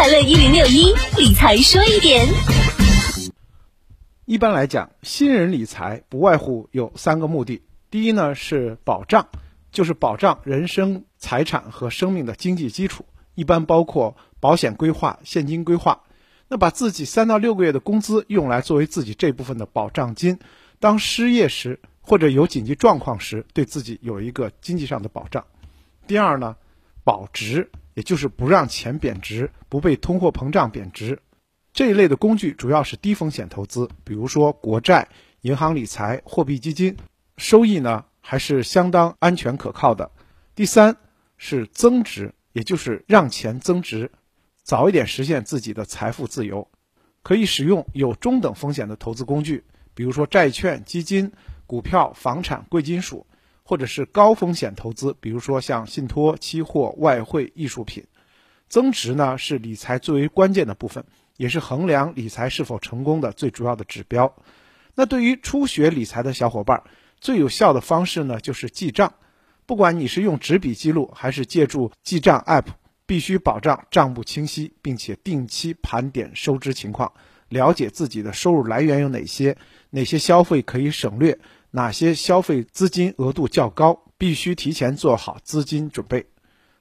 快乐一零六一理财说一点。一般来讲，新人理财不外乎有三个目的。第一呢是保障，就是保障人生财产和生命的经济基础，一般包括保险规划、现金规划。那把自己三到六个月的工资用来作为自己这部分的保障金，当失业时或者有紧急状况时，对自己有一个经济上的保障。第二呢，保值，也就是不让钱贬值，不被通货膨胀贬值。这一类的工具主要是低风险投资，比如说国债、银行理财、货币基金，收益呢还是相当安全可靠的。第三是增值，也就是让钱增值，早一点实现自己的财富自由，可以使用有中等风险的投资工具，比如说债券、基金、股票、房产、贵金属，或者是高风险投资，比如说像信托、期货、外汇、艺术品。增值呢是理财最为关键的部分。也是衡量理财是否成功的最主要的指标。那对于初学理财的小伙伴，最有效的方式呢，就是记账。不管你是用纸笔记录，还是借助记账 App，必须保障账目清晰，并且定期盘点收支情况，了解自己的收入来源有哪些，哪些消费可以省略，哪些消费资金额度较高，必须提前做好资金准备。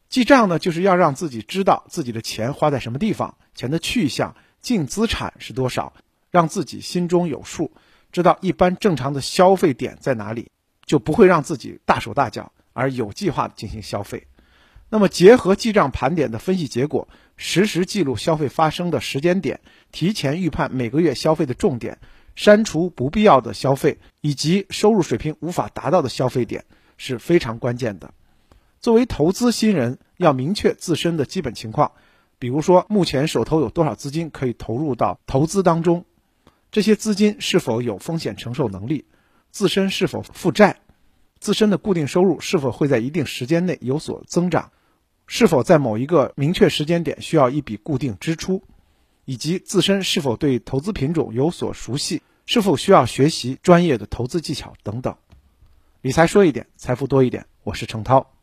记账呢，就是要让自己知道自己的钱花在什么地方，钱的去向。净资产是多少？让自己心中有数，知道一般正常的消费点在哪里，就不会让自己大手大脚，而有计划的进行消费。那么，结合记账盘点的分析结果，实时记录消费发生的时间点，提前预判每个月消费的重点，删除不必要的消费以及收入水平无法达到的消费点，是非常关键的。作为投资新人，要明确自身的基本情况。比如说，目前手头有多少资金可以投入到投资当中？这些资金是否有风险承受能力？自身是否负债？自身的固定收入是否会在一定时间内有所增长？是否在某一个明确时间点需要一笔固定支出？以及自身是否对投资品种有所熟悉？是否需要学习专业的投资技巧等等？理财说一点，财富多一点。我是程涛。